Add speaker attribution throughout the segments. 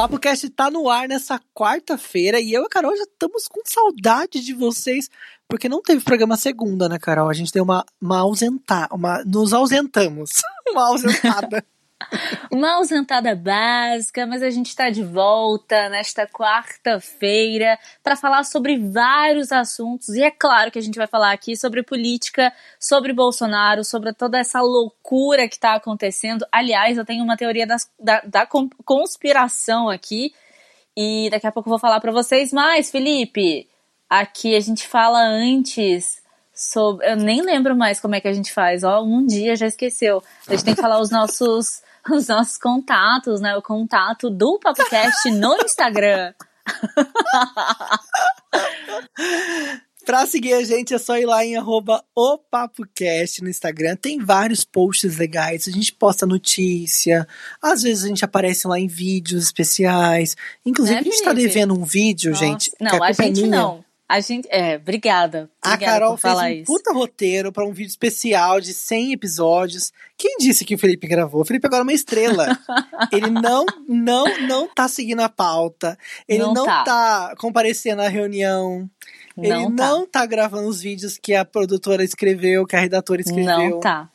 Speaker 1: Papo Cast tá no ar nessa quarta-feira e eu e a Carol já estamos com saudade de vocês, porque não teve programa segunda, né, Carol? A gente deu uma, uma ausentar, uma, nos ausentamos. uma ausentada.
Speaker 2: Uma ausentada básica, mas a gente está de volta nesta quarta-feira para falar sobre vários assuntos. E é claro que a gente vai falar aqui sobre política, sobre Bolsonaro, sobre toda essa loucura que está acontecendo. Aliás, eu tenho uma teoria das, da, da conspiração aqui. E daqui a pouco eu vou falar para vocês mais, Felipe. Aqui a gente fala antes sobre. Eu nem lembro mais como é que a gente faz, ó. Um dia já esqueceu. A gente tem que falar os nossos os nossos contatos, né? O contato do podcast no Instagram.
Speaker 1: Pra seguir a gente é só ir lá em arroba o PapoCast no Instagram. Tem vários posts legais. A gente posta notícia. Às vezes a gente aparece lá em vídeos especiais. Inclusive, é, a gente tá devendo um vídeo, Nossa. gente.
Speaker 2: Não, a, a gente não. A gente. É, obrigada. obrigada
Speaker 1: a Carol
Speaker 2: fez um
Speaker 1: isso. puta roteiro para um vídeo especial de 100 episódios. Quem disse que o Felipe gravou? O Felipe agora é uma estrela. Ele não, não, não tá seguindo a pauta. Ele não, não tá. tá comparecendo à reunião. Não ele tá. não tá gravando os vídeos que a produtora escreveu, que a redatora escreveu.
Speaker 2: Não tá.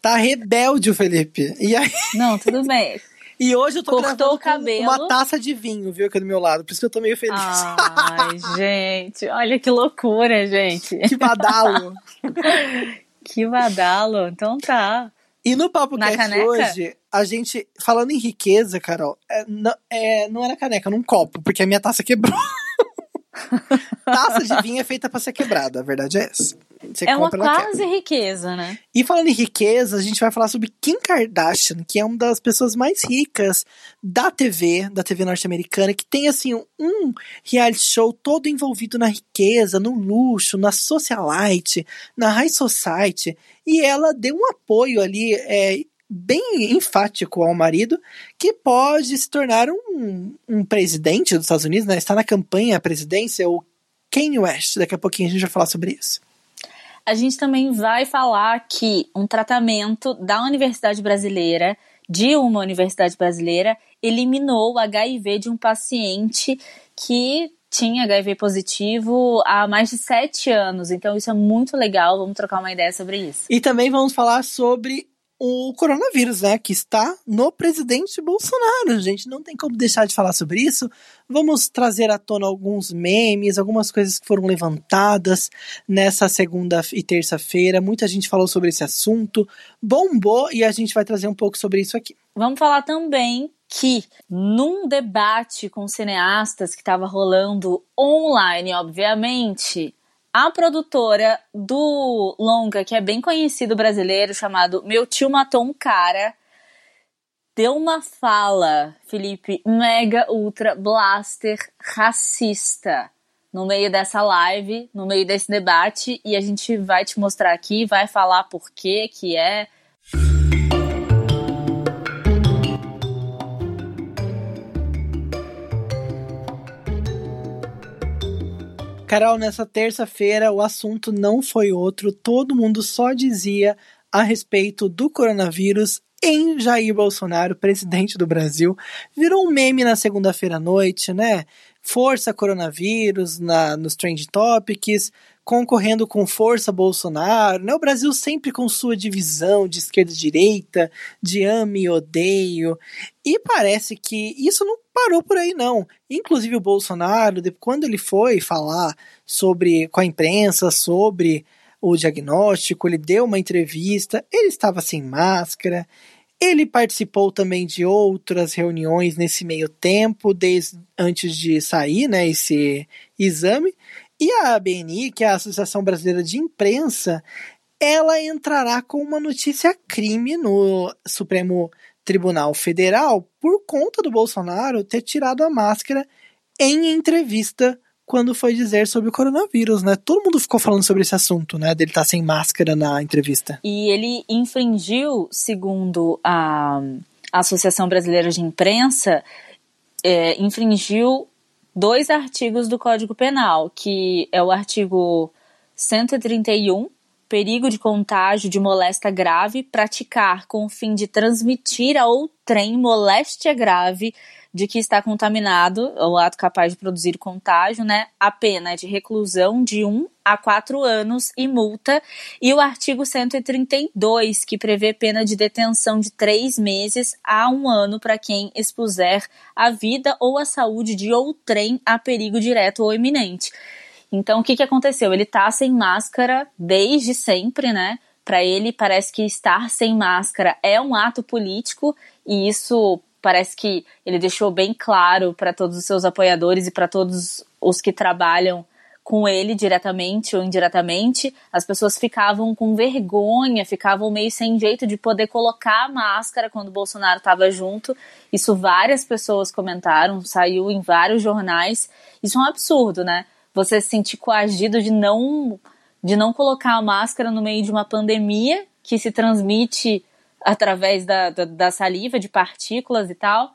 Speaker 1: Tá rebelde o Felipe. E aí...
Speaker 2: Não, tudo bem.
Speaker 1: E hoje eu tô
Speaker 2: Cortou o cabelo.
Speaker 1: uma taça de vinho, viu, aqui do meu lado. Por isso que eu tô meio feliz.
Speaker 2: Ai, gente, olha que loucura, gente.
Speaker 1: Que badalo.
Speaker 2: que badalo. Então tá.
Speaker 1: E no Papo Na Cast caneca? hoje, a gente, falando em riqueza, Carol, é, não, é, não era caneca, num copo, porque a minha taça quebrou. taça de vinho é feita para ser quebrada, a verdade é essa.
Speaker 2: Você é uma quase quebra. riqueza, né?
Speaker 1: E falando em riqueza, a gente vai falar sobre Kim Kardashian, que é uma das pessoas mais ricas da TV, da TV norte-americana, que tem assim um reality show todo envolvido na riqueza, no luxo, na socialite, na high society. E ela deu um apoio ali é, bem enfático ao marido, que pode se tornar um, um presidente dos Estados Unidos, né? Está na campanha à presidência, o Kanye West. Daqui a pouquinho a gente vai falar sobre isso.
Speaker 2: A gente também vai falar que um tratamento da Universidade Brasileira, de uma universidade brasileira, eliminou o HIV de um paciente que tinha HIV positivo há mais de sete anos. Então, isso é muito legal. Vamos trocar uma ideia sobre isso.
Speaker 1: E também vamos falar sobre o coronavírus, né, que está no presidente Bolsonaro. Gente não tem como deixar de falar sobre isso. Vamos trazer à tona alguns memes, algumas coisas que foram levantadas nessa segunda e terça-feira. Muita gente falou sobre esse assunto, bombou e a gente vai trazer um pouco sobre isso aqui.
Speaker 2: Vamos falar também que num debate com cineastas que estava rolando online, obviamente, a produtora do longa, que é bem conhecido brasileiro, chamado Meu Tio Matou um Cara, deu uma fala, Felipe, mega ultra blaster racista no meio dessa live, no meio desse debate, e a gente vai te mostrar aqui, vai falar por que que é.
Speaker 1: Carol, nessa terça-feira o assunto não foi outro, todo mundo só dizia a respeito do coronavírus em Jair Bolsonaro, presidente do Brasil. Virou um meme na segunda-feira à noite, né? Força coronavírus na, nos Trend Topics, concorrendo com força Bolsonaro, né? O Brasil sempre com sua divisão de esquerda e direita, de ame e odeio. E parece que isso não parou por aí não. Inclusive o Bolsonaro, quando ele foi falar sobre com a imprensa sobre o diagnóstico, ele deu uma entrevista, ele estava sem máscara. Ele participou também de outras reuniões nesse meio tempo, desde antes de sair, né, esse exame. E a ABNI, que é a Associação Brasileira de Imprensa, ela entrará com uma notícia crime no Supremo Tribunal Federal por conta do Bolsonaro ter tirado a máscara em entrevista quando foi dizer sobre o coronavírus, né? Todo mundo ficou falando sobre esse assunto, né? Dele estar tá sem máscara na entrevista.
Speaker 2: E ele infringiu, segundo a Associação Brasileira de Imprensa, é, infringiu dois artigos do Código Penal, que é o artigo 131, perigo de contágio de moléstia grave, praticar com o fim de transmitir a outrem moléstia grave de que está contaminado, ou ato capaz de produzir contágio, né? A pena é de reclusão de 1 a 4 anos e multa. E o artigo 132, que prevê pena de detenção de 3 meses a 1 ano para quem expuser a vida ou a saúde de outrem a perigo direto ou iminente. Então, o que, que aconteceu? Ele tá sem máscara desde sempre, né? Para ele, parece que estar sem máscara é um ato político e isso parece que ele deixou bem claro para todos os seus apoiadores e para todos os que trabalham com ele diretamente ou indiretamente, as pessoas ficavam com vergonha, ficavam meio sem jeito de poder colocar a máscara quando o Bolsonaro estava junto. Isso várias pessoas comentaram, saiu em vários jornais. Isso é um absurdo, né? Você se sentir coagido de não de não colocar a máscara no meio de uma pandemia que se transmite através da, da, da saliva, de partículas e tal.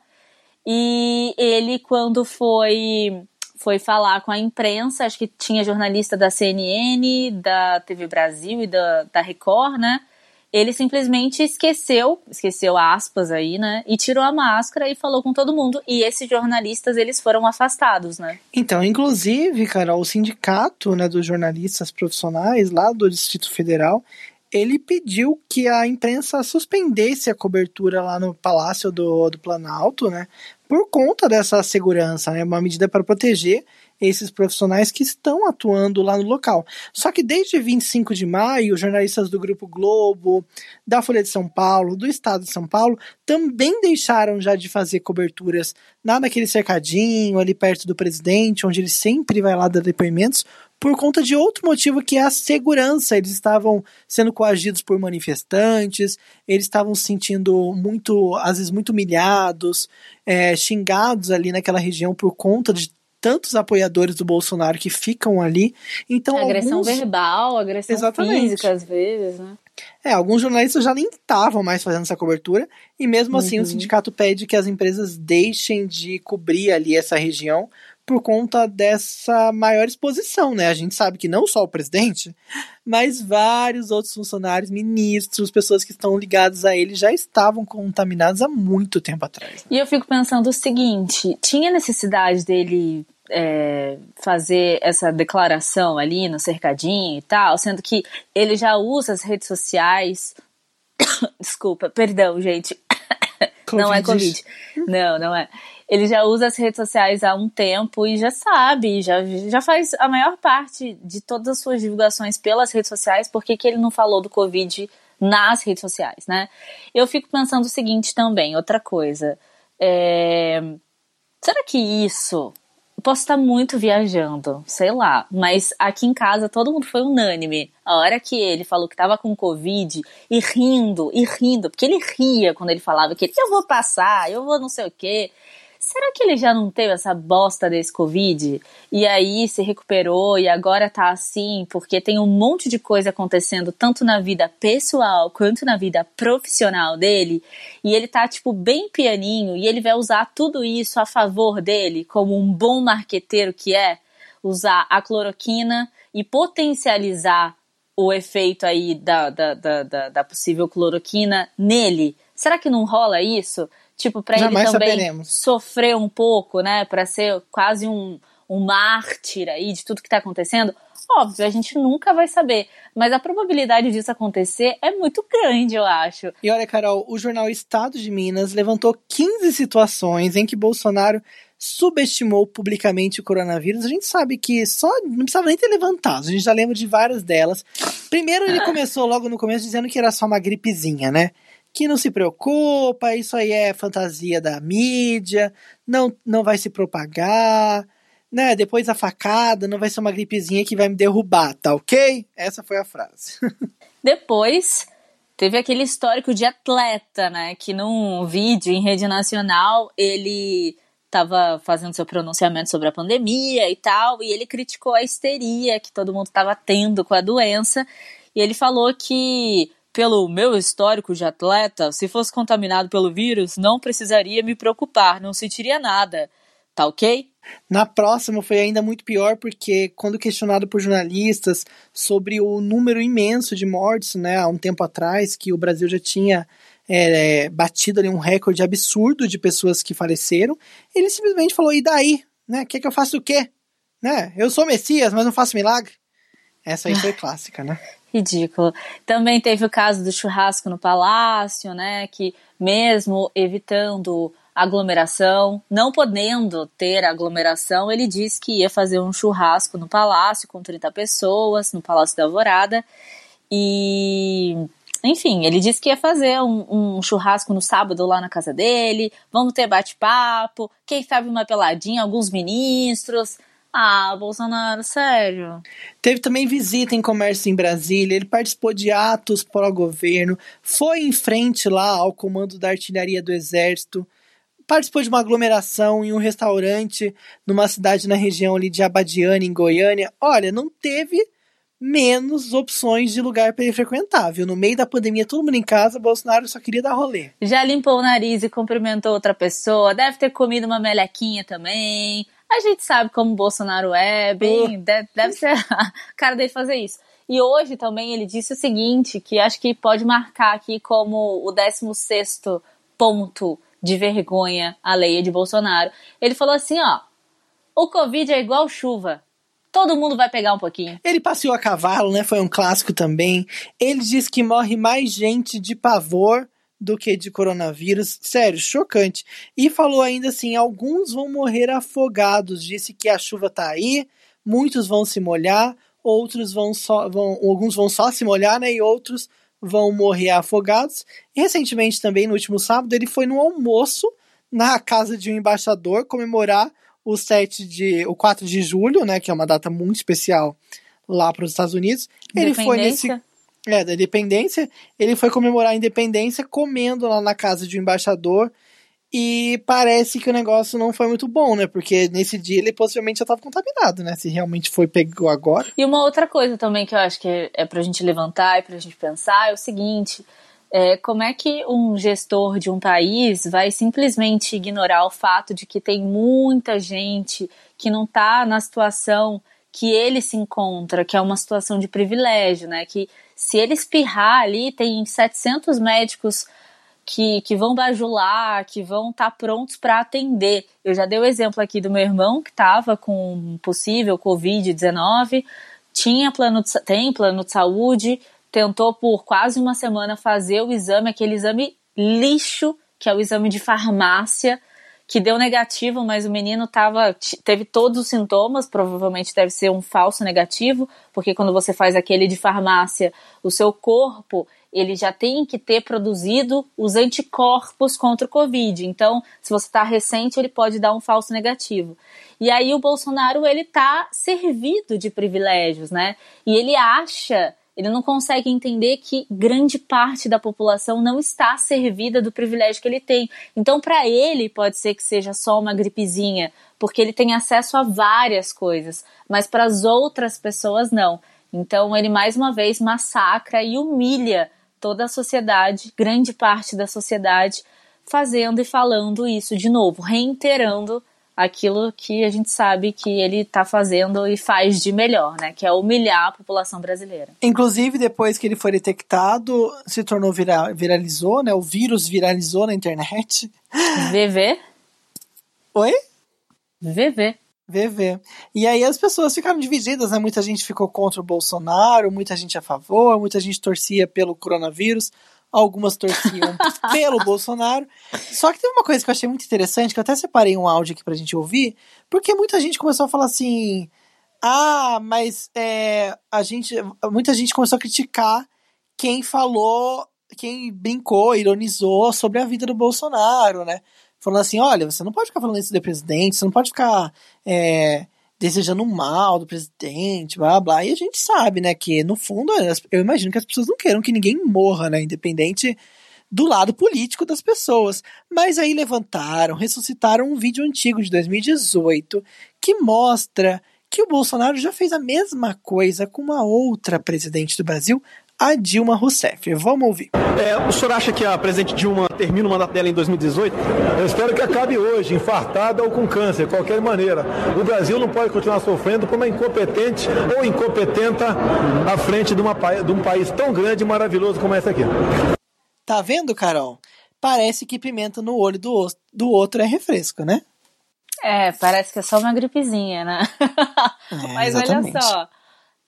Speaker 2: E ele, quando foi foi falar com a imprensa, acho que tinha jornalista da CNN, da TV Brasil e da, da Record, né? Ele simplesmente esqueceu, esqueceu aspas aí, né? E tirou a máscara e falou com todo mundo. E esses jornalistas, eles foram afastados, né?
Speaker 1: Então, inclusive, cara, o sindicato né, dos jornalistas profissionais lá do Distrito Federal, ele pediu que a imprensa suspendesse a cobertura lá no Palácio do, do Planalto, né? Por conta dessa segurança, né? Uma medida para proteger esses profissionais que estão atuando lá no local. Só que desde 25 de maio, jornalistas do Grupo Globo, da Folha de São Paulo, do Estado de São Paulo, também deixaram já de fazer coberturas lá naquele cercadinho ali perto do presidente, onde ele sempre vai lá dar depoimentos, por conta de outro motivo que é a segurança. Eles estavam sendo coagidos por manifestantes, eles estavam se sentindo muito, às vezes, muito humilhados, é, xingados ali naquela região por conta de tantos apoiadores do Bolsonaro que ficam ali. Então,
Speaker 2: agressão
Speaker 1: alguns...
Speaker 2: verbal, agressão Exatamente. física às vezes, né?
Speaker 1: É, alguns jornalistas já nem estavam mais fazendo essa cobertura, e mesmo assim uhum. o sindicato pede que as empresas deixem de cobrir ali essa região por conta dessa maior exposição, né? A gente sabe que não só o presidente, mas vários outros funcionários, ministros, pessoas que estão ligadas a ele já estavam contaminados há muito tempo atrás.
Speaker 2: E eu fico pensando o seguinte: tinha necessidade dele é, fazer essa declaração ali no cercadinho e tal, sendo que ele já usa as redes sociais. Desculpa, perdão, gente. Covid. Não é Covid. Não, não é ele já usa as redes sociais há um tempo e já sabe, já, já faz a maior parte de todas as suas divulgações pelas redes sociais, por que, ele não falou do Covid nas redes sociais, né? Eu fico pensando o seguinte também, outra coisa. É... Será que isso. Eu posso estar muito viajando, sei lá, mas aqui em casa todo mundo foi unânime. A hora que ele falou que estava com Covid e rindo, e rindo, porque ele ria quando ele falava que eu vou passar, eu vou não sei o quê será que ele já não teve essa bosta desse Covid? E aí se recuperou e agora tá assim, porque tem um monte de coisa acontecendo, tanto na vida pessoal quanto na vida profissional dele, e ele tá, tipo, bem pianinho, e ele vai usar tudo isso a favor dele, como um bom marqueteiro que é, usar a cloroquina e potencializar o efeito aí da, da, da, da, possível cloroquina nele. Será que não rola isso? Tipo, para ele também saberemos. sofrer um pouco, né? Para ser quase um, um mártir aí de tudo que tá acontecendo. Óbvio, a gente nunca vai saber. Mas a probabilidade disso acontecer é muito grande, eu acho.
Speaker 1: E olha, Carol, o jornal Estado de Minas levantou 15 situações em que Bolsonaro subestimou publicamente o coronavírus. A gente sabe que só não precisava nem ter levantado, a gente já lembra de várias delas. Primeiro, ele começou logo no começo dizendo que era só uma gripezinha, né? Que não se preocupa, isso aí é fantasia da mídia, não, não vai se propagar, né? Depois a facada não vai ser uma gripezinha que vai me derrubar, tá ok? Essa foi a frase.
Speaker 2: Depois teve aquele histórico de atleta, né? Que num vídeo em rede nacional ele estava fazendo seu pronunciamento sobre a pandemia e tal, e ele criticou a histeria que todo mundo estava tendo com a doença, e ele falou que pelo meu histórico de atleta, se fosse contaminado pelo vírus, não precisaria me preocupar, não sentiria nada. Tá ok?
Speaker 1: Na próxima foi ainda muito pior, porque quando questionado por jornalistas sobre o número imenso de mortes, né, há um tempo atrás, que o Brasil já tinha é, batido ali um recorde absurdo de pessoas que faleceram, ele simplesmente falou, e daí? Né? Quer que eu faça o quê? Né? Eu sou Messias, mas não faço milagre. Essa aí foi clássica, né?
Speaker 2: Ridículo. Também teve o caso do churrasco no palácio, né? Que mesmo evitando aglomeração, não podendo ter aglomeração, ele disse que ia fazer um churrasco no palácio com 30 pessoas, no Palácio da Alvorada. E enfim, ele disse que ia fazer um, um, churrasco no sábado lá na casa dele, vamos ter bate-papo, quem sabe uma peladinha, alguns ministros. Ah, Bolsonaro, sério.
Speaker 1: Teve também visita em comércio em Brasília, ele participou de atos pró-governo, foi em frente lá ao comando da artilharia do exército, participou de uma aglomeração em um restaurante numa cidade na região ali de Abadiane, em Goiânia. Olha, não teve menos opções de lugar para ele frequentar, viu? No meio da pandemia, todo mundo em casa, Bolsonaro só queria dar rolê.
Speaker 2: Já limpou o nariz e cumprimentou outra pessoa, deve ter comido uma melequinha também. A gente sabe como o Bolsonaro é, bem, deve, deve ser a cara dele fazer isso. E hoje também ele disse o seguinte, que acho que pode marcar aqui como o 16 ponto de vergonha alheia de Bolsonaro. Ele falou assim, ó, o Covid é igual chuva, todo mundo vai pegar um pouquinho.
Speaker 1: Ele passeou a cavalo, né? Foi um clássico também. Ele diz que morre mais gente de pavor do que de coronavírus. Sério, chocante. E falou ainda assim: alguns vão morrer afogados. Disse que a chuva tá aí, muitos vão se molhar, outros vão só. Vão, alguns vão só se molhar, né? E outros vão morrer afogados. E recentemente, também, no último sábado, ele foi no almoço na casa de um embaixador comemorar o 7 de. o 4 de julho, né? Que é uma data muito especial lá para os Estados Unidos. Ele foi nesse. É, da independência. Ele foi comemorar a independência comendo lá na casa de um embaixador. E parece que o negócio não foi muito bom, né? Porque nesse dia ele possivelmente já estava contaminado, né? Se realmente foi pegou agora.
Speaker 2: E uma outra coisa também que eu acho que é, é pra gente levantar e pra gente pensar é o seguinte: é, como é que um gestor de um país vai simplesmente ignorar o fato de que tem muita gente que não está na situação que ele se encontra, que é uma situação de privilégio, né? Que se ele espirrar ali, tem 700 médicos que, que vão bajular, que vão estar tá prontos para atender. Eu já dei o exemplo aqui do meu irmão que estava com possível Covid-19, tinha plano de, tem plano de saúde, tentou por quase uma semana fazer o exame, aquele exame lixo, que é o exame de farmácia, que deu negativo, mas o menino tava, teve todos os sintomas, provavelmente deve ser um falso negativo, porque quando você faz aquele de farmácia, o seu corpo ele já tem que ter produzido os anticorpos contra o Covid. Então, se você está recente, ele pode dar um falso negativo. E aí o Bolsonaro ele tá servido de privilégios, né? E ele acha ele não consegue entender que grande parte da população não está servida do privilégio que ele tem. Então, para ele, pode ser que seja só uma gripezinha, porque ele tem acesso a várias coisas, mas para as outras pessoas, não. Então, ele mais uma vez massacra e humilha toda a sociedade, grande parte da sociedade, fazendo e falando isso de novo, reiterando aquilo que a gente sabe que ele está fazendo e faz de melhor, né? Que é humilhar a população brasileira.
Speaker 1: Inclusive, depois que ele foi detectado, se tornou viral, viralizou, né? O vírus viralizou na internet.
Speaker 2: VV?
Speaker 1: Oi?
Speaker 2: VV.
Speaker 1: VV. E aí as pessoas ficaram divididas, né? Muita gente ficou contra o Bolsonaro, muita gente a favor, muita gente torcia pelo coronavírus algumas torciam pelo Bolsonaro. Só que teve uma coisa que eu achei muito interessante, que eu até separei um áudio aqui pra gente ouvir, porque muita gente começou a falar assim: ah, mas é, a gente. Muita gente começou a criticar quem falou, quem brincou, ironizou sobre a vida do Bolsonaro, né? Falando assim: olha, você não pode ficar falando isso do presidente, você não pode ficar. É, desejando mal do presidente, blá blá. E a gente sabe, né, que no fundo, eu imagino que as pessoas não queiram que ninguém morra, né, independente do lado político das pessoas. Mas aí levantaram, ressuscitaram um vídeo antigo de 2018 que mostra que o Bolsonaro já fez a mesma coisa com uma outra presidente do Brasil, a Dilma Rousseff. Vamos ouvir.
Speaker 3: É, o senhor acha que a presidente Dilma termina o mandato dela em 2018?
Speaker 4: Eu espero que acabe hoje, infartada ou com câncer, de qualquer maneira. O Brasil não pode continuar sofrendo por uma incompetente ou incompetenta à frente de, uma, de um país tão grande e maravilhoso como esse aqui.
Speaker 1: Tá vendo, Carol? Parece que pimenta no olho do, do outro é refresco, né?
Speaker 2: É, parece que é só uma gripezinha, né? É, Mas exatamente. olha só.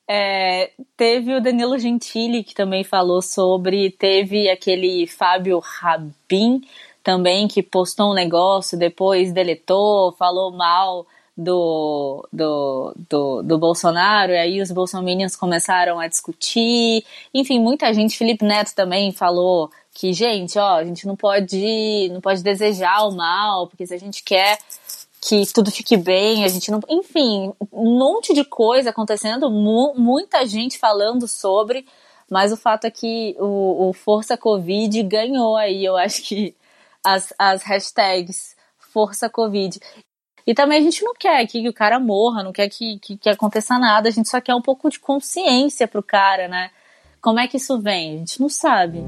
Speaker 2: É, teve o Danilo Gentili que também falou sobre, teve aquele Fábio Rabin também que postou um negócio, depois deletou, falou mal do, do, do, do Bolsonaro, e aí os bolsominions começaram a discutir. Enfim, muita gente, Felipe Neto também falou que, gente, ó, a gente não pode, não pode desejar o mal, porque se a gente quer que tudo fique bem, a gente não. Enfim, um monte de coisa acontecendo, mu muita gente falando sobre, mas o fato é que o, o, Força Covid ganhou aí, eu acho que as, as hashtags Força Covid. E também a gente não quer que o cara morra, não quer que, que, que aconteça nada, a gente só quer um pouco de consciência pro cara, né? Como é que isso vem? A gente não sabe.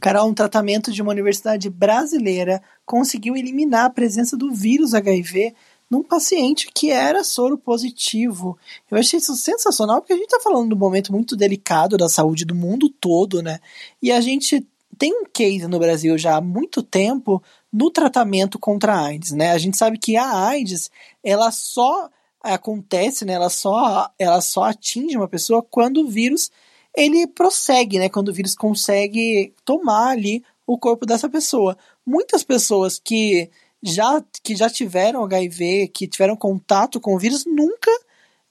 Speaker 1: Carol, um tratamento de uma universidade brasileira conseguiu eliminar a presença do vírus HIV num paciente que era soro positivo. Eu achei isso sensacional porque a gente está falando de um momento muito delicado da saúde do mundo todo, né? E a gente tem um case no Brasil já há muito tempo no tratamento contra a AIDS, né? A gente sabe que a AIDS, ela só acontece, né? Ela só, ela só atinge uma pessoa quando o vírus ele prossegue, né? Quando o vírus consegue tomar ali o corpo dessa pessoa. Muitas pessoas que já, que já tiveram HIV, que tiveram contato com o vírus, nunca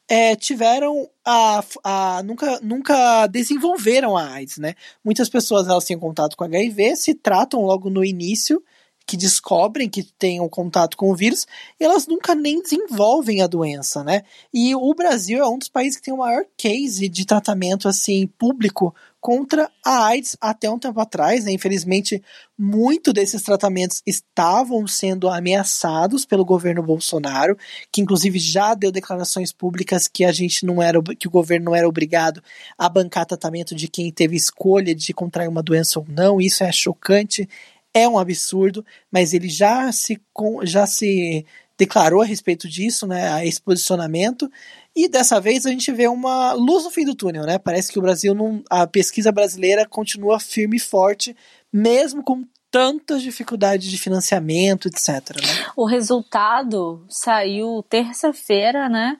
Speaker 1: é, tiveram a, a nunca, nunca desenvolveram a AIDS, né? Muitas pessoas elas têm contato com HIV, se tratam logo no início que descobrem que têm um contato com o vírus, elas nunca nem desenvolvem a doença, né? E o Brasil é um dos países que tem o maior case de tratamento assim público contra a AIDS até um tempo atrás, né? Infelizmente, muito desses tratamentos estavam sendo ameaçados pelo governo Bolsonaro, que inclusive já deu declarações públicas que a gente não era que o governo não era obrigado a bancar tratamento de quem teve escolha de contrair uma doença ou não. Isso é chocante, é um absurdo, mas ele já se, já se declarou a respeito disso, né, esse posicionamento, e dessa vez a gente vê uma luz no fim do túnel, né? Parece que o Brasil não, a pesquisa brasileira continua firme e forte, mesmo com tantas dificuldades de financiamento, etc. Né?
Speaker 2: O resultado saiu terça-feira, né?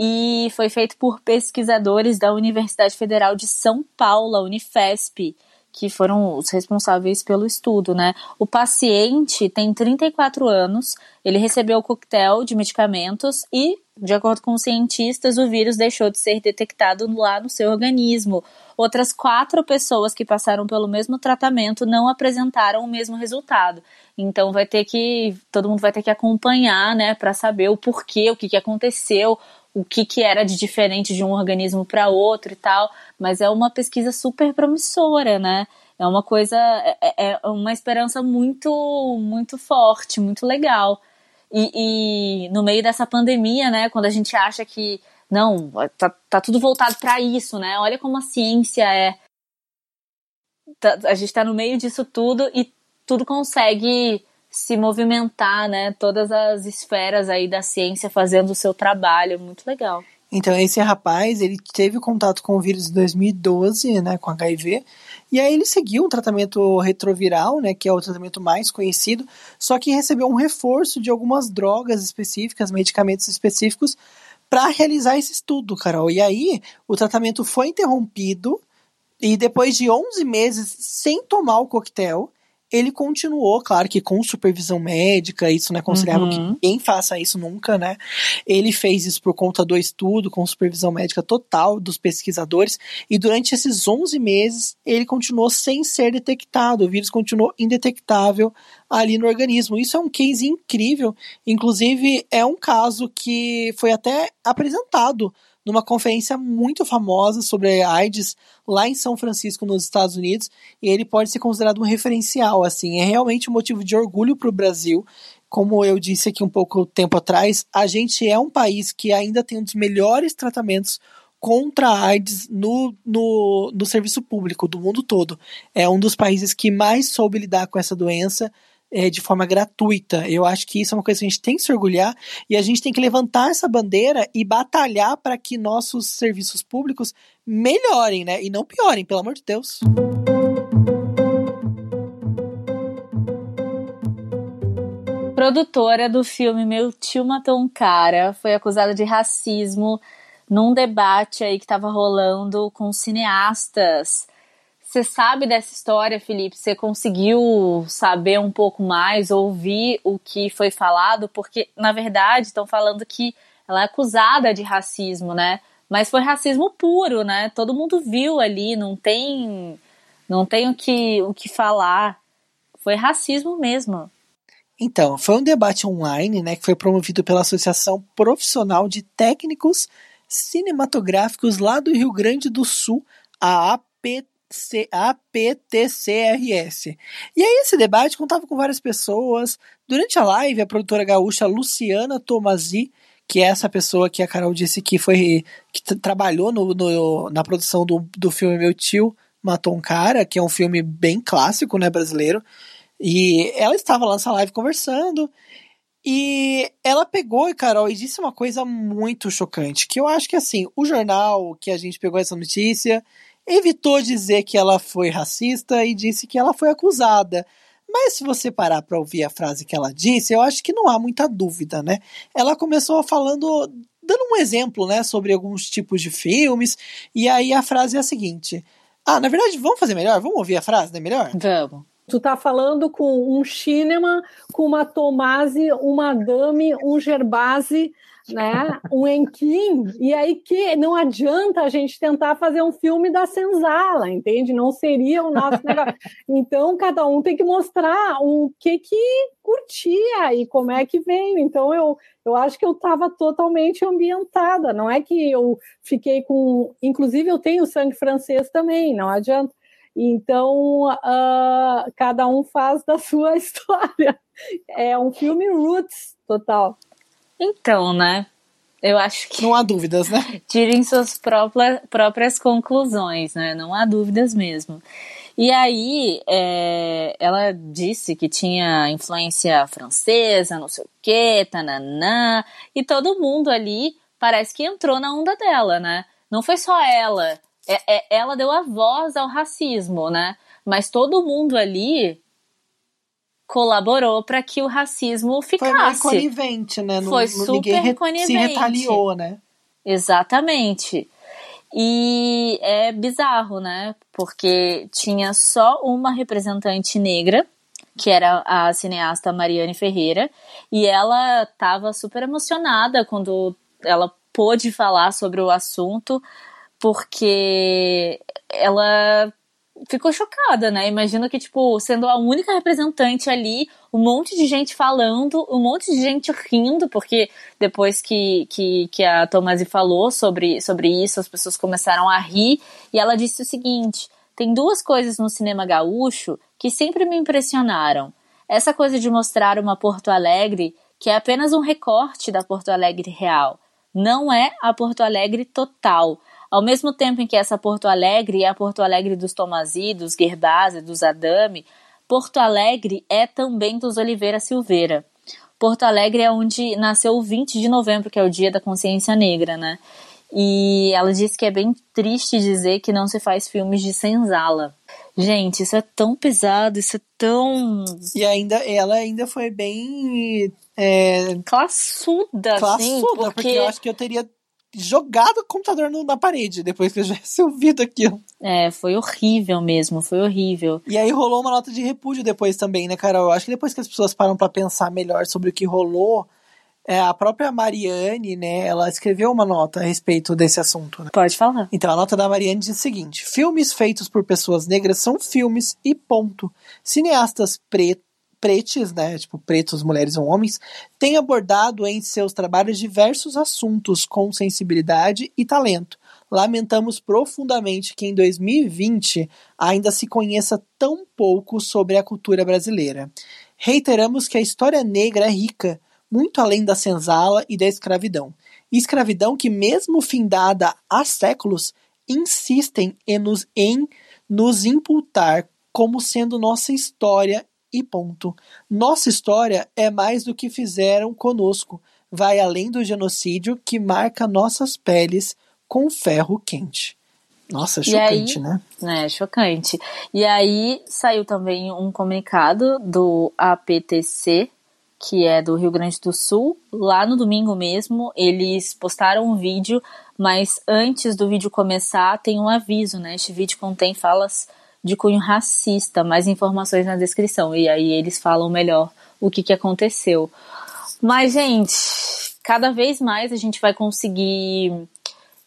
Speaker 2: E foi feito por pesquisadores da Universidade Federal de São Paulo, a Unifesp que foram os responsáveis pelo estudo, né? O paciente tem 34 anos, ele recebeu o coquetel de medicamentos e, de acordo com os cientistas, o vírus deixou de ser detectado lá no seu organismo. Outras quatro pessoas que passaram pelo mesmo tratamento não apresentaram o mesmo resultado. Então vai ter que todo mundo vai ter que acompanhar, né, para saber o porquê, o que, que aconteceu, o que, que era de diferente de um organismo para outro e tal, mas é uma pesquisa super promissora, né? É uma coisa, é, é, é uma esperança muito, muito forte, muito legal. E, e, no meio dessa pandemia, né, quando a gente acha que não, tá, tá tudo voltado para isso, né? Olha como a ciência é. Tá, a gente está no meio disso tudo e tudo consegue se movimentar, né? Todas as esferas aí da ciência fazendo o seu trabalho, muito legal.
Speaker 1: Então, esse rapaz, ele teve contato com o vírus em 2012, né, com HIV, e aí ele seguiu um tratamento retroviral, né, que é o tratamento mais conhecido, só que recebeu um reforço de algumas drogas específicas, medicamentos específicos, para realizar esse estudo, Carol. E aí, o tratamento foi interrompido, e depois de 11 meses sem tomar o coquetel, ele continuou, claro que com supervisão médica, isso não é considerável uhum. que ninguém faça isso nunca, né? Ele fez isso por conta do estudo, com supervisão médica total dos pesquisadores, e durante esses 11 meses ele continuou sem ser detectado, o vírus continuou indetectável ali no organismo. Isso é um case incrível, inclusive é um caso que foi até apresentado numa conferência muito famosa sobre AIDS lá em São Francisco, nos Estados Unidos, e ele pode ser considerado um referencial, assim, é realmente um motivo de orgulho para o Brasil. Como eu disse aqui um pouco tempo atrás, a gente é um país que ainda tem um dos melhores tratamentos contra a AIDS no, no, no serviço público do mundo todo. É um dos países que mais soube lidar com essa doença é, de forma gratuita. Eu acho que isso é uma coisa que a gente tem que se orgulhar e a gente tem que levantar essa bandeira e batalhar para que nossos serviços públicos melhorem, né? E não piorem, pelo amor de Deus.
Speaker 2: Produtora do filme Meu Tio Matou um Cara foi acusada de racismo num debate aí que estava rolando com cineastas você sabe dessa história, Felipe? Você conseguiu saber um pouco mais, ouvir o que foi falado? Porque, na verdade, estão falando que ela é acusada de racismo, né? Mas foi racismo puro, né? Todo mundo viu ali, não tem, não tem o que, o que falar. Foi racismo mesmo.
Speaker 1: Então, foi um debate online, né, que foi promovido pela Associação Profissional de Técnicos Cinematográficos lá do Rio Grande do Sul, a APT APTCRS. E aí esse debate contava com várias pessoas. Durante a live, a produtora gaúcha Luciana Tomasi, que é essa pessoa que a Carol disse que foi que trabalhou no, no, na produção do, do filme Meu Tio Matou um Cara, que é um filme bem clássico, né, brasileiro. E ela estava lá nessa live conversando. E ela pegou, Carol, e disse uma coisa muito chocante, que eu acho que assim, o jornal que a gente pegou essa notícia, evitou dizer que ela foi racista e disse que ela foi acusada. Mas se você parar para ouvir a frase que ela disse, eu acho que não há muita dúvida, né? Ela começou falando, dando um exemplo, né, sobre alguns tipos de filmes, e aí a frase é a seguinte: Ah, na verdade, vamos fazer melhor? Vamos ouvir a frase, não é melhor?
Speaker 2: Vamos.
Speaker 5: Tu tá falando com um cinema, com uma Tomasi, uma Dami, um Gerbasi, né? Um Enquim, e aí que não adianta a gente tentar fazer um filme da senzala, entende? Não seria o nosso negócio. Então, cada um tem que mostrar o que que curtia e como é que veio. Então, eu, eu acho que eu estava totalmente ambientada. Não é que eu fiquei com. Inclusive, eu tenho sangue francês também, não adianta. Então, uh, cada um faz da sua história. É um filme roots total.
Speaker 2: Então, né? Eu acho que.
Speaker 1: Não há dúvidas, né?
Speaker 2: Tirem suas próprias, próprias conclusões, né? Não há dúvidas mesmo. E aí, é, ela disse que tinha influência francesa, não sei o quê, tananã, e todo mundo ali parece que entrou na onda dela, né? Não foi só ela. É, é, ela deu a voz ao racismo, né? Mas todo mundo ali colaborou para que o racismo ficasse. Foi
Speaker 1: mais conivente, né?
Speaker 2: Foi no, super
Speaker 1: re
Speaker 2: conivente.
Speaker 1: Se retaliou, né?
Speaker 2: Exatamente. E é bizarro, né? Porque tinha só uma representante negra, que era a cineasta Mariane Ferreira, e ela estava super emocionada quando ela pôde falar sobre o assunto, porque ela ficou chocada, né? Imagino que, tipo, sendo a única representante ali, um monte de gente falando, um monte de gente rindo, porque depois que, que, que a Tomasi falou sobre, sobre isso, as pessoas começaram a rir, e ela disse o seguinte: tem duas coisas no cinema gaúcho que sempre me impressionaram. Essa coisa de mostrar uma Porto Alegre que é apenas um recorte da Porto Alegre real. Não é a Porto Alegre total ao mesmo tempo em que essa Porto Alegre é a Porto Alegre dos Tomasi, dos Gerbasi, dos Adame, Porto Alegre é também dos Oliveira Silveira. Porto Alegre é onde nasceu o 20 de novembro, que é o Dia da Consciência Negra, né? E ela disse que é bem triste dizer que não se faz filmes de senzala. Gente, isso é tão pesado, isso é tão.
Speaker 1: E ainda ela ainda foi bem. É...
Speaker 2: Classuda,
Speaker 1: Classuda,
Speaker 2: assim,
Speaker 1: porque... porque eu acho que eu teria jogado o computador no, na parede depois que eu já tivesse ouvido aquilo.
Speaker 2: É, foi horrível mesmo, foi horrível.
Speaker 1: E aí rolou uma nota de repúdio depois também, né, Carol? Eu acho que depois que as pessoas param para pensar melhor sobre o que rolou, é, a própria Mariane, né, ela escreveu uma nota a respeito desse assunto. Né?
Speaker 2: Pode falar.
Speaker 1: Então, a nota da Mariane diz o seguinte: filmes feitos por pessoas negras são filmes e ponto. Cineastas pretos pretes, né, tipo pretos, mulheres ou homens, têm abordado em seus trabalhos diversos assuntos com sensibilidade e talento. Lamentamos profundamente que em 2020 ainda se conheça tão pouco sobre a cultura brasileira. Reiteramos que a história negra é rica, muito além da senzala e da escravidão. Escravidão que, mesmo findada há séculos, insistem em nos, em nos imputar como sendo nossa história e ponto. Nossa história é mais do que fizeram conosco, vai além do genocídio que marca nossas peles com ferro quente. Nossa, chocante,
Speaker 2: aí,
Speaker 1: né?
Speaker 2: É, chocante. E aí saiu também um comunicado do APTC, que é do Rio Grande do Sul. Lá no domingo mesmo, eles postaram um vídeo, mas antes do vídeo começar, tem um aviso, né? Este vídeo contém falas de cunho racista, mais informações na descrição. E aí eles falam melhor o que, que aconteceu. Mas, gente, cada vez mais a gente vai conseguir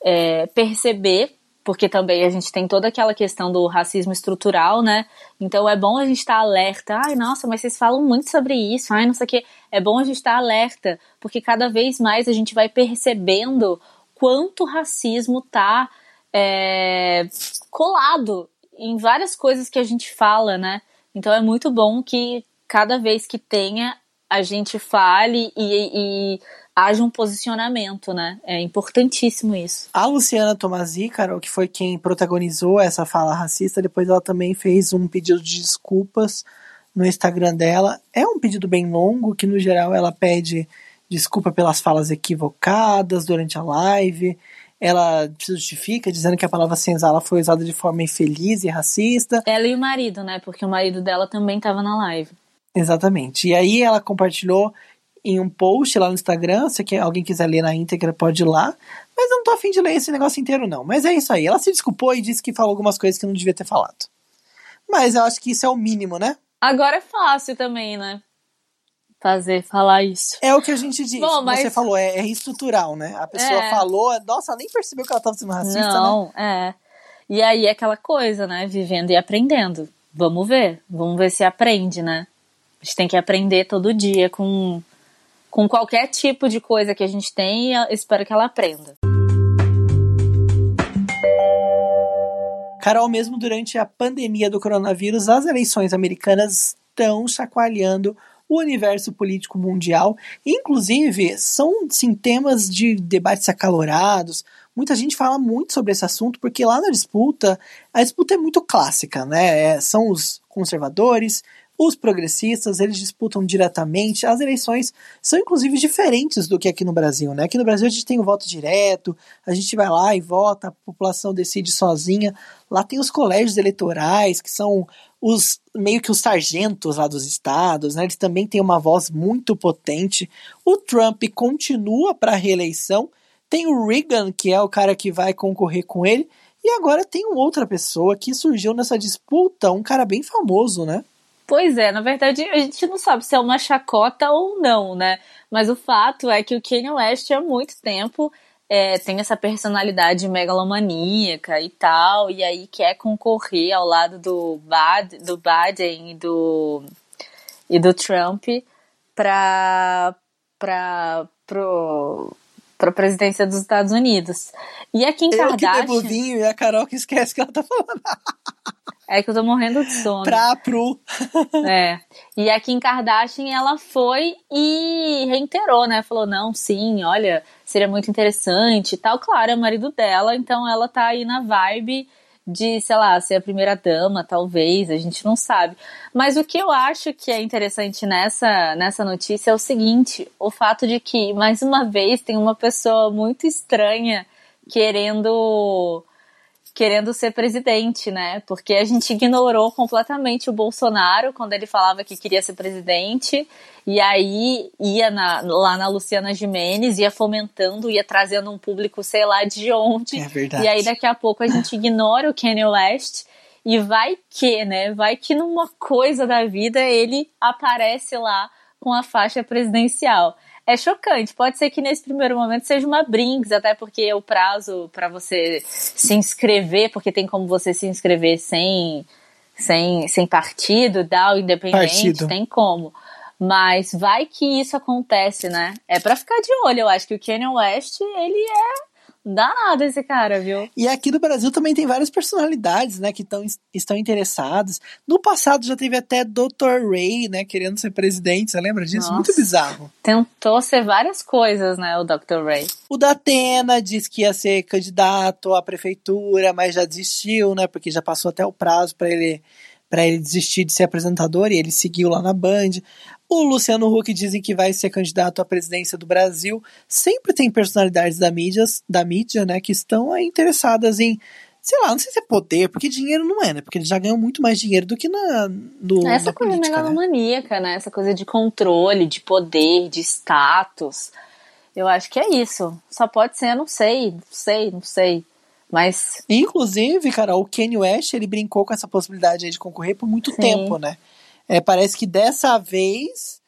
Speaker 2: é, perceber, porque também a gente tem toda aquela questão do racismo estrutural, né? Então é bom a gente estar tá alerta. Ai, nossa, mas vocês falam muito sobre isso. Ai, não sei o quê. É bom a gente estar tá alerta, porque cada vez mais a gente vai percebendo quanto racismo tá é, colado em várias coisas que a gente fala, né? Então é muito bom que cada vez que tenha a gente fale e, e haja um posicionamento, né? É importantíssimo isso.
Speaker 1: A Luciana Tomasi, Carol, que foi quem protagonizou essa fala racista, depois ela também fez um pedido de desculpas no Instagram dela. É um pedido bem longo, que no geral ela pede desculpa pelas falas equivocadas durante a live. Ela se justifica dizendo que a palavra senzala foi usada de forma infeliz e racista.
Speaker 2: Ela e o marido, né? Porque o marido dela também estava na live.
Speaker 1: Exatamente. E aí ela compartilhou em um post lá no Instagram, se alguém quiser ler na íntegra, pode ir lá. Mas eu não tô afim de ler esse negócio inteiro, não. Mas é isso aí. Ela se desculpou e disse que falou algumas coisas que não devia ter falado. Mas eu acho que isso é o mínimo, né?
Speaker 2: Agora é fácil também, né? Fazer, falar isso.
Speaker 1: É o que a gente disse. Bom, mas... Você falou, é, é estrutural, né? A pessoa é. falou, nossa, nem percebeu que ela tava sendo racista,
Speaker 2: não,
Speaker 1: né?
Speaker 2: Não, é. E aí é aquela coisa, né? Vivendo e aprendendo. Vamos ver. Vamos ver se aprende, né? A gente tem que aprender todo dia com, com qualquer tipo de coisa que a gente tem e espero que ela aprenda.
Speaker 1: Carol, mesmo durante a pandemia do coronavírus, as eleições americanas estão chacoalhando o universo político mundial. Inclusive, são sim, temas de debates acalorados. Muita gente fala muito sobre esse assunto, porque lá na disputa, a disputa é muito clássica, né? É, são os conservadores os progressistas, eles disputam diretamente. As eleições são inclusive diferentes do que aqui no Brasil, né? Aqui no Brasil a gente tem o voto direto, a gente vai lá e vota, a população decide sozinha. Lá tem os colégios eleitorais, que são os meio que os sargentos lá dos estados, né? Eles também têm uma voz muito potente. O Trump continua para a reeleição. Tem o Reagan, que é o cara que vai concorrer com ele. E agora tem outra pessoa que surgiu nessa disputa, um cara bem famoso, né?
Speaker 2: Pois é, na verdade a gente não sabe se é uma chacota ou não, né? Mas o fato é que o Kanye West há muito tempo é, tem essa personalidade megalomaníaca e tal, e aí quer concorrer ao lado do, Bad, do Biden e do, e do Trump para pro para a presidência dos Estados Unidos. E a Kim
Speaker 1: Eu
Speaker 2: Kardashian.
Speaker 1: Que bebo vinho e a Carol que esquece que ela tá falando.
Speaker 2: É que eu tô morrendo de sono.
Speaker 1: Pra pro.
Speaker 2: é. E a Kim Kardashian, ela foi e reiterou, né? Falou, não, sim, olha, seria muito interessante e tal. Claro, é o marido dela, então ela tá aí na vibe de, sei lá, ser a primeira dama, talvez, a gente não sabe. Mas o que eu acho que é interessante nessa, nessa notícia é o seguinte: o fato de que, mais uma vez, tem uma pessoa muito estranha querendo querendo ser presidente, né? Porque a gente ignorou completamente o Bolsonaro quando ele falava que queria ser presidente, e aí ia na, lá na Luciana Jimenez, ia fomentando, ia trazendo um público, sei lá de onde.
Speaker 1: É verdade.
Speaker 2: E aí daqui a pouco a gente ignora o Kanye West. E vai que, né? Vai que numa coisa da vida ele aparece lá com a faixa presidencial é chocante. Pode ser que nesse primeiro momento seja uma brinks, até porque o prazo para você se inscrever, porque tem como você se inscrever sem sem, sem partido, tal, independente,
Speaker 1: Partido.
Speaker 2: tem como. Mas vai que isso acontece, né? É pra ficar de olho. Eu acho que o Kanye West, ele é danado esse cara, viu?
Speaker 1: E aqui no Brasil também tem várias personalidades, né, que tão, estão interessadas. No passado já teve até Dr. Ray, né, querendo ser presidente, você lembra disso?
Speaker 2: Nossa.
Speaker 1: Muito bizarro.
Speaker 2: Tentou ser várias coisas, né, o Dr. Ray.
Speaker 1: O da Atena disse que ia ser candidato à prefeitura, mas já desistiu, né, porque já passou até o prazo para ele para ele desistir de ser apresentador e ele seguiu lá na Band. O Luciano Huck dizem que vai ser candidato à presidência do Brasil. Sempre tem personalidades da mídia, da mídia, né, que estão aí interessadas em, sei lá, não sei se é poder, porque dinheiro não é, né? Porque eles já ganham muito mais dinheiro do que na no,
Speaker 2: Essa
Speaker 1: na
Speaker 2: coisa
Speaker 1: política, né?
Speaker 2: megalomaníaca, né? Essa coisa de controle, de poder, de status. Eu acho que é isso. Só pode ser, eu não sei, não sei, não sei. Mas
Speaker 1: Inclusive, cara, o Kanye West, ele brincou com essa possibilidade aí de concorrer por muito
Speaker 2: Sim.
Speaker 1: tempo, né? É, parece que dessa vez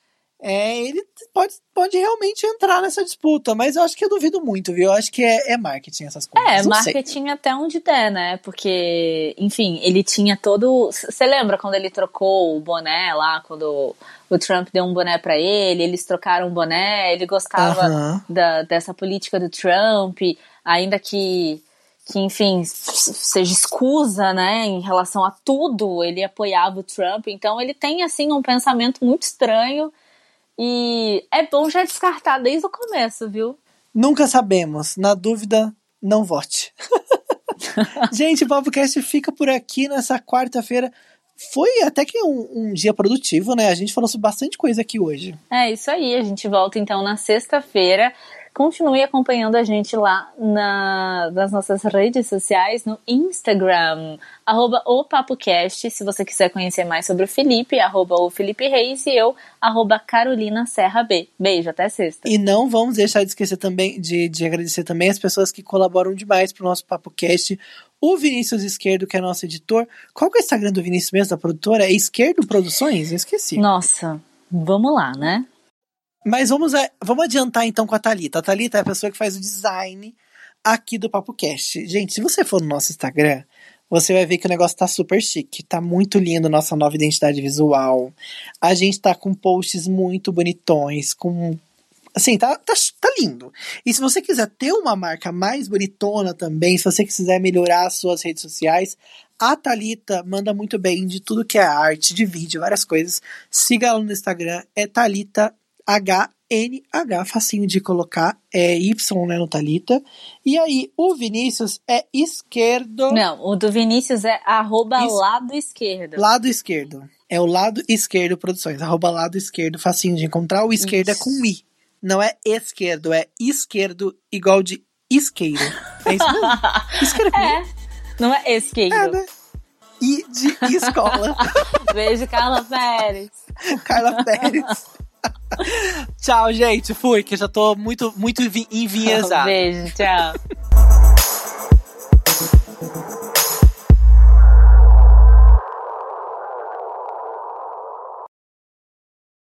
Speaker 1: é, ele pode, pode realmente entrar nessa disputa, mas eu acho que eu duvido muito, viu? Eu acho que é, é marketing essas coisas.
Speaker 2: É,
Speaker 1: não sei.
Speaker 2: marketing até onde der, né? Porque, enfim, ele tinha todo. Você lembra quando ele trocou o boné lá, quando o Trump deu um boné pra ele, eles trocaram o boné, ele gostava da, dessa política do Trump, ainda que, que, enfim, seja escusa, né, em relação a tudo, ele apoiava o Trump. Então ele tem, assim, um pensamento muito estranho. E é bom já descartar desde o começo, viu?
Speaker 1: Nunca sabemos. Na dúvida, não vote. Gente, o podcast fica por aqui nessa quarta-feira. Foi até que um, um dia produtivo, né? A gente falou sobre bastante coisa aqui hoje.
Speaker 2: É isso aí, a gente volta então na sexta-feira. Continue acompanhando a gente lá na, nas nossas redes sociais, no Instagram, arroba o PapoCast, se você quiser conhecer mais sobre o Felipe, arroba o Felipe Reis e eu, arroba Carolina Serra B. Beijo, até sexta.
Speaker 1: E não vamos deixar de esquecer também, de, de agradecer também as pessoas que colaboram demais pro nosso PapoCast. O Vinícius Esquerdo, que é nosso editor. Qual que é o Instagram do Vinícius mesmo, da produtora? É Esquerdo Produções? Eu esqueci.
Speaker 2: Nossa, vamos lá, né?
Speaker 1: Mas vamos, a- vamos adiantar então com a Thalita. A Thalita é a pessoa que faz o design aqui do PapoCast. Gente, se você for no nosso Instagram, você vai ver que o negócio tá super chique. Tá muito lindo nossa nova identidade visual. A gente tá com posts muito bonitões, com. Assim, tá, tá, tá lindo. E se você quiser ter uma marca mais bonitona também, se você quiser melhorar as suas redes sociais, a Thalita manda muito bem de tudo que é arte, de vídeo, várias coisas. Siga ela no Instagram, é Thalita HNH, facinho de colocar, é Y, né, no Thalita. E aí, o Vinícius é esquerdo,
Speaker 2: Não, o do Vinícius é arroba
Speaker 1: Isso.
Speaker 2: lado esquerdo.
Speaker 1: lado esquerdo. É o lado esquerdo produções, arroba lado esquerdo, facinho de encontrar. O esquerdo é
Speaker 2: Isso.
Speaker 1: com I, não é esquerdo, é esquerdo igual de isqueiro. É isso mesmo? Isqueiro é com I,
Speaker 2: É, não é esquerdo.
Speaker 1: é, né? I de escola.
Speaker 2: Beijo, Carla Pérez.
Speaker 1: Carla Pérez. tchau, gente. Fui, que eu já tô muito, muito enviesado.
Speaker 2: Um beijo, tchau.